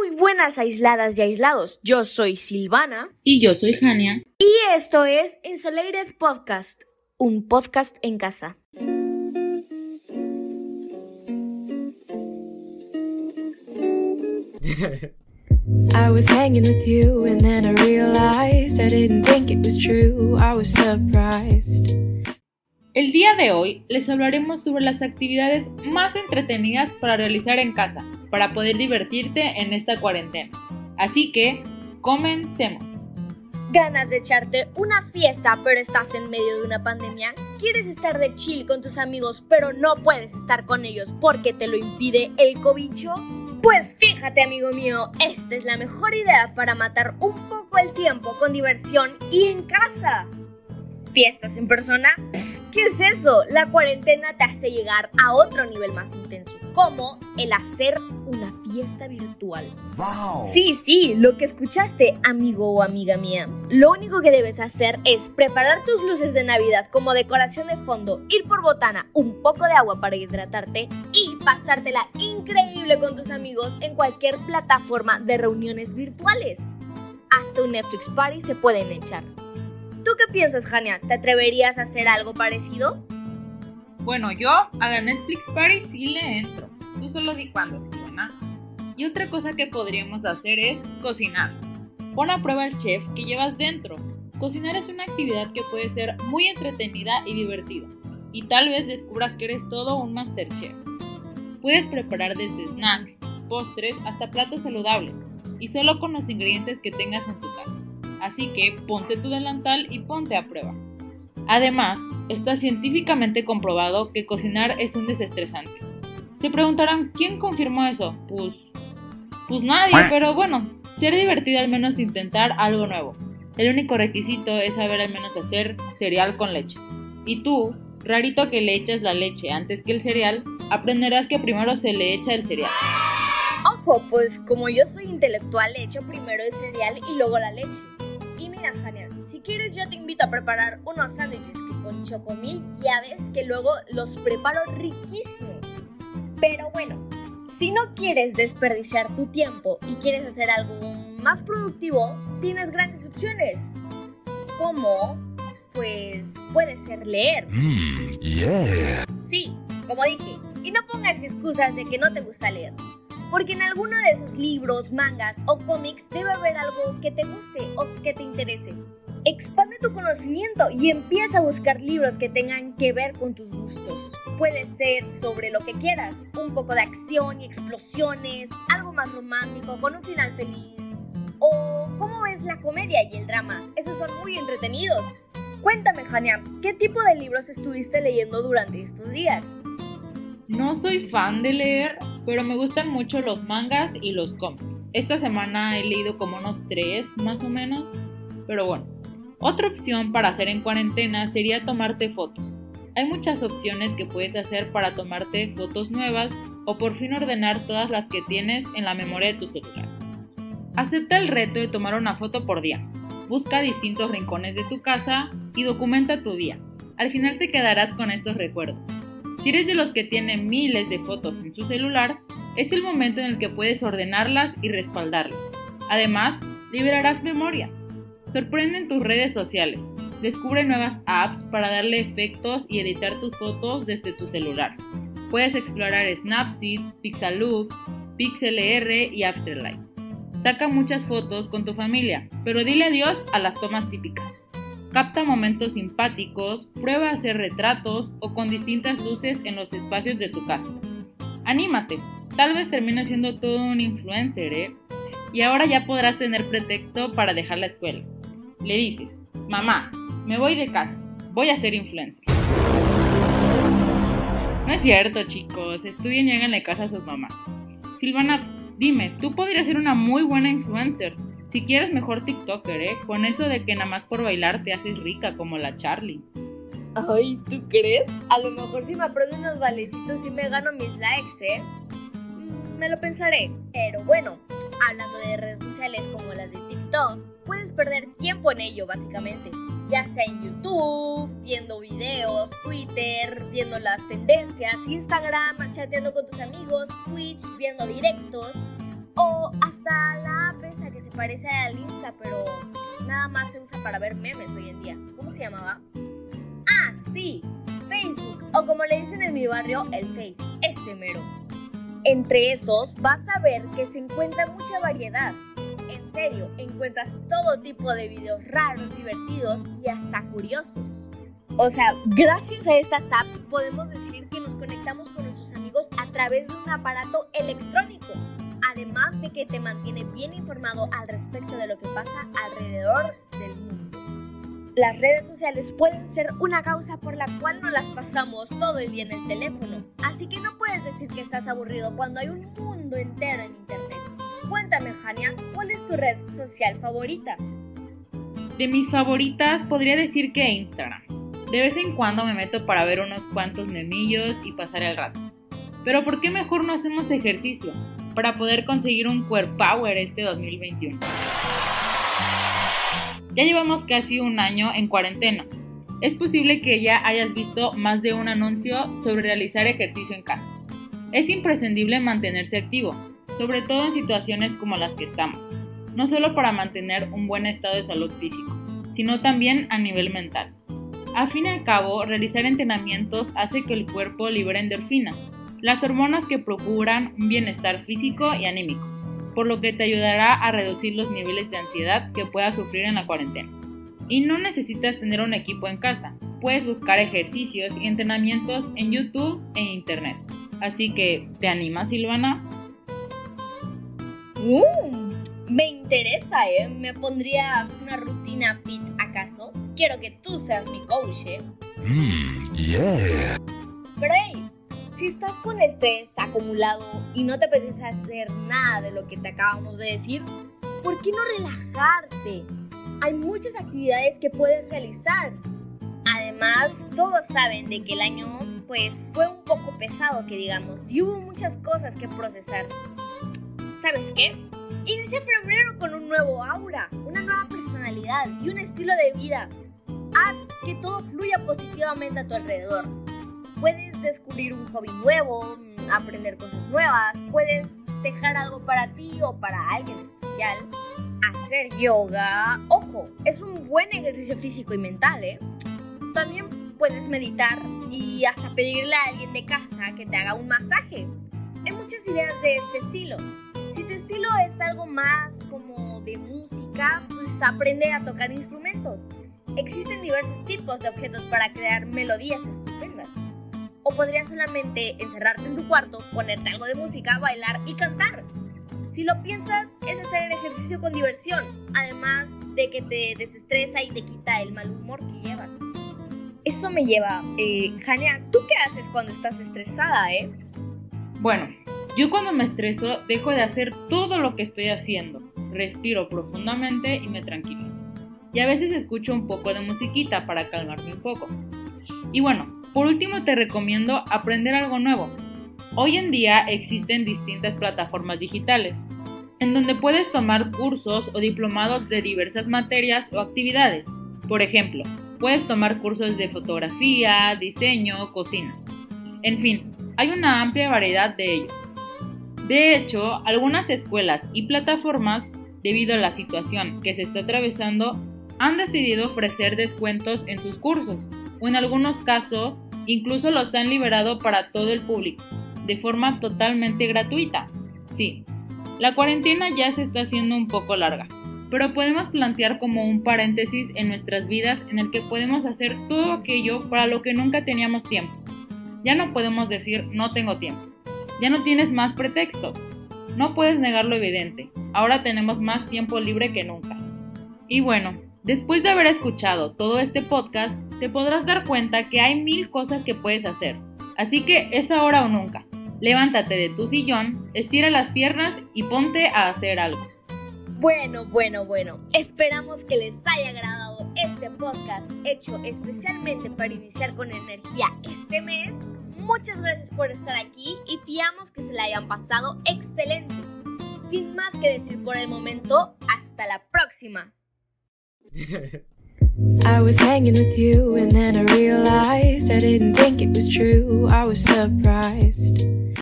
muy buenas aisladas y aislados. Yo soy Silvana. Y yo soy Jania. Y esto es Insulated Podcast, un podcast en casa. I was hanging with you and then I realized I didn't think it was true. I was surprised. El día de hoy les hablaremos sobre las actividades más entretenidas para realizar en casa, para poder divertirte en esta cuarentena. Así que, comencemos. ¿Ganas de echarte una fiesta pero estás en medio de una pandemia? ¿Quieres estar de chill con tus amigos pero no puedes estar con ellos porque te lo impide el cobicho? Pues fíjate amigo mío, esta es la mejor idea para matar un poco el tiempo con diversión y en casa fiestas en persona? ¿Qué es eso? La cuarentena te hace llegar a otro nivel más intenso, como el hacer una fiesta virtual. Wow. Sí, sí, lo que escuchaste, amigo o amiga mía. Lo único que debes hacer es preparar tus luces de Navidad como decoración de fondo, ir por botana, un poco de agua para hidratarte y pasártela increíble con tus amigos en cualquier plataforma de reuniones virtuales. Hasta un Netflix Party se pueden echar. ¿Tú qué piensas, Jania? ¿Te atreverías a hacer algo parecido? Bueno, yo a la Netflix Party sí le entro. Tú solo di cuándo, Silvana. Y otra cosa que podríamos hacer es cocinar. Pon a prueba el chef que llevas dentro. Cocinar es una actividad que puede ser muy entretenida y divertida. Y tal vez descubras que eres todo un master chef. Puedes preparar desde snacks, postres hasta platos saludables. Y solo con los ingredientes que tengas en tu casa así que ponte tu delantal y ponte a prueba. Además, está científicamente comprobado que cocinar es un desestresante. Se preguntarán, ¿quién confirmó eso? Pues, pues nadie, pero bueno, será divertido al menos intentar algo nuevo. El único requisito es saber al menos hacer cereal con leche. Y tú, rarito que le echas la leche antes que el cereal, aprenderás que primero se le echa el cereal. Ojo, pues como yo soy intelectual, le echo primero el cereal y luego la leche. Si quieres yo te invito a preparar unos sándwiches que con chocomil ya ves que luego los preparo riquísimos. Pero bueno, si no quieres desperdiciar tu tiempo y quieres hacer algo más productivo, tienes grandes opciones. Como, pues, puede ser leer. Mm, yeah. Sí, como dije, y no pongas excusas de que no te gusta leer porque en alguno de esos libros, mangas o cómics debe haber algo que te guste o que te interese. Expande tu conocimiento y empieza a buscar libros que tengan que ver con tus gustos. Puede ser sobre lo que quieras, un poco de acción y explosiones, algo más romántico con un final feliz. O cómo ves la comedia y el drama, esos son muy entretenidos. Cuéntame, Jania, ¿qué tipo de libros estuviste leyendo durante estos días? No soy fan de leer, pero me gustan mucho los mangas y los cómics. Esta semana he leído como unos tres más o menos, pero bueno. Otra opción para hacer en cuarentena sería tomarte fotos. Hay muchas opciones que puedes hacer para tomarte fotos nuevas o por fin ordenar todas las que tienes en la memoria de tu celular. Acepta el reto de tomar una foto por día. Busca distintos rincones de tu casa y documenta tu día. Al final te quedarás con estos recuerdos. Si eres de los que tienen miles de fotos en su celular, es el momento en el que puedes ordenarlas y respaldarlas. Además, liberarás memoria. Sorprende en tus redes sociales. Descubre nuevas apps para darle efectos y editar tus fotos desde tu celular. Puedes explorar Snapseed, Pixaloop, PixLR y Afterlight. Saca muchas fotos con tu familia, pero dile adiós a las tomas típicas. Capta momentos simpáticos, prueba a hacer retratos o con distintas luces en los espacios de tu casa. Anímate, tal vez termines siendo todo un influencer, ¿eh? Y ahora ya podrás tener pretexto para dejar la escuela. Le dices, mamá, me voy de casa, voy a ser influencer. No es cierto, chicos, estudien y háganle casa a sus mamás. Silvana, dime, tú podrías ser una muy buena influencer. Si quieres mejor TikToker, ¿eh? Con eso de que nada más por bailar te haces rica como la Charlie. Ay, ¿tú crees? A lo mejor si me aprendo unos valecitos y me gano mis likes, ¿eh? Mm, me lo pensaré. Pero bueno, hablando de redes sociales como las de TikTok, puedes perder tiempo en ello básicamente. Ya sea en YouTube, viendo videos, Twitter, viendo las tendencias, Instagram, chateando con tus amigos, Twitch, viendo directos O hasta la app esa que se parece al Insta, pero nada más se usa para ver memes hoy en día. ¿Cómo se llamaba? Ah, sí, Facebook. O como le dicen en mi barrio, el Face. Ese mero. Entre esos vas a ver que se encuentra mucha variedad. En serio, encuentras todo tipo de videos raros, divertidos y hasta curiosos. O sea, gracias a estas apps podemos decir que nos conectamos con nuestros amigos a través de un aparato electrónico, además de que te mantiene bien informado al respecto de lo que pasa alrededor del mundo. Las redes sociales pueden ser una causa por la cual no las pasamos todo el día en el teléfono, así que no puedes decir que estás aburrido cuando hay un mundo entero en internet. Cuéntame, Jania, ¿cuál es tu red social favorita? De mis favoritas podría decir que Instagram. De vez en cuando me meto para ver unos cuantos memillos y pasar el rato. Pero ¿por qué mejor no hacemos ejercicio? Para poder conseguir un Core Power este 2021. Ya llevamos casi un año en cuarentena. Es posible que ya hayas visto más de un anuncio sobre realizar ejercicio en casa. Es imprescindible mantenerse activo, sobre todo en situaciones como las que estamos, no solo para mantener un buen estado de salud físico, sino también a nivel mental. A fin y al cabo, realizar entrenamientos hace que el cuerpo libere endorfinas, las hormonas que procuran un bienestar físico y anímico, por lo que te ayudará a reducir los niveles de ansiedad que puedas sufrir en la cuarentena. Y no necesitas tener un equipo en casa, puedes buscar ejercicios y entrenamientos en YouTube e Internet. Así que, ¿te animas, Silvana? Uh, me interesa, ¿eh? ¿Me pondrías una rutina fit acaso? Quiero que tú seas mi coach, ¿eh? Mmm, yeah. Pero hey, si estás con estrés acumulado y no te apetece hacer nada de lo que te acabamos de decir, ¿por qué no relajarte? Hay muchas actividades que puedes realizar. Además, todos saben de que el año pues fue un poco pesado, que digamos, y hubo muchas cosas que procesar. ¿Sabes qué? Inicia febrero con un nuevo aura, una nueva personalidad y un estilo de vida. Haz que todo fluya positivamente a tu alrededor. Puedes descubrir un hobby nuevo, aprender cosas nuevas, puedes dejar algo para ti o para alguien especial. Hacer yoga, ojo, es un buen ejercicio físico y mental, ¿eh? También puedes meditar y hasta pedirle a alguien de casa que te haga un masaje. Hay muchas ideas de este estilo. Si tu estilo es algo más como de música, pues aprende a tocar instrumentos. Existen diversos tipos de objetos para crear melodías estupendas. O podrías solamente encerrarte en tu cuarto, ponerte algo de música, bailar y cantar. Si lo piensas, es hacer ejercicio con diversión, además de que te desestresa y te quita el mal humor que llevas. Eso me lleva, eh, Jania, ¿tú qué haces cuando estás estresada, eh? Bueno, yo cuando me estreso dejo de hacer todo lo que estoy haciendo, respiro profundamente y me tranquilizo. Y a veces escucho un poco de musiquita para calmarme un poco. Y bueno, por último te recomiendo aprender algo nuevo. Hoy en día existen distintas plataformas digitales, en donde puedes tomar cursos o diplomados de diversas materias o actividades. Por ejemplo, puedes tomar cursos de fotografía, diseño, cocina. En fin, hay una amplia variedad de ellos. De hecho, algunas escuelas y plataformas, debido a la situación que se está atravesando, han decidido ofrecer descuentos en sus cursos, o en algunos casos, incluso los han liberado para todo el público, de forma totalmente gratuita. Sí, la cuarentena ya se está haciendo un poco larga, pero podemos plantear como un paréntesis en nuestras vidas en el que podemos hacer todo aquello para lo que nunca teníamos tiempo. Ya no podemos decir no tengo tiempo ya no tienes más pretextos. No puedes negar lo evidente. Ahora tenemos más tiempo libre que nunca. Y bueno, después de haber escuchado todo este podcast, te podrás dar cuenta que hay mil cosas que puedes hacer. Así que es ahora o nunca. Levántate de tu sillón, estira las piernas y ponte a hacer algo. Bueno, bueno, bueno. Esperamos que les haya agradado este podcast hecho especialmente para iniciar con energía este mes. Muchas gracias por estar aquí y fiamos que se la hayan pasado excelente. Sin más que decir por el momento, hasta la próxima.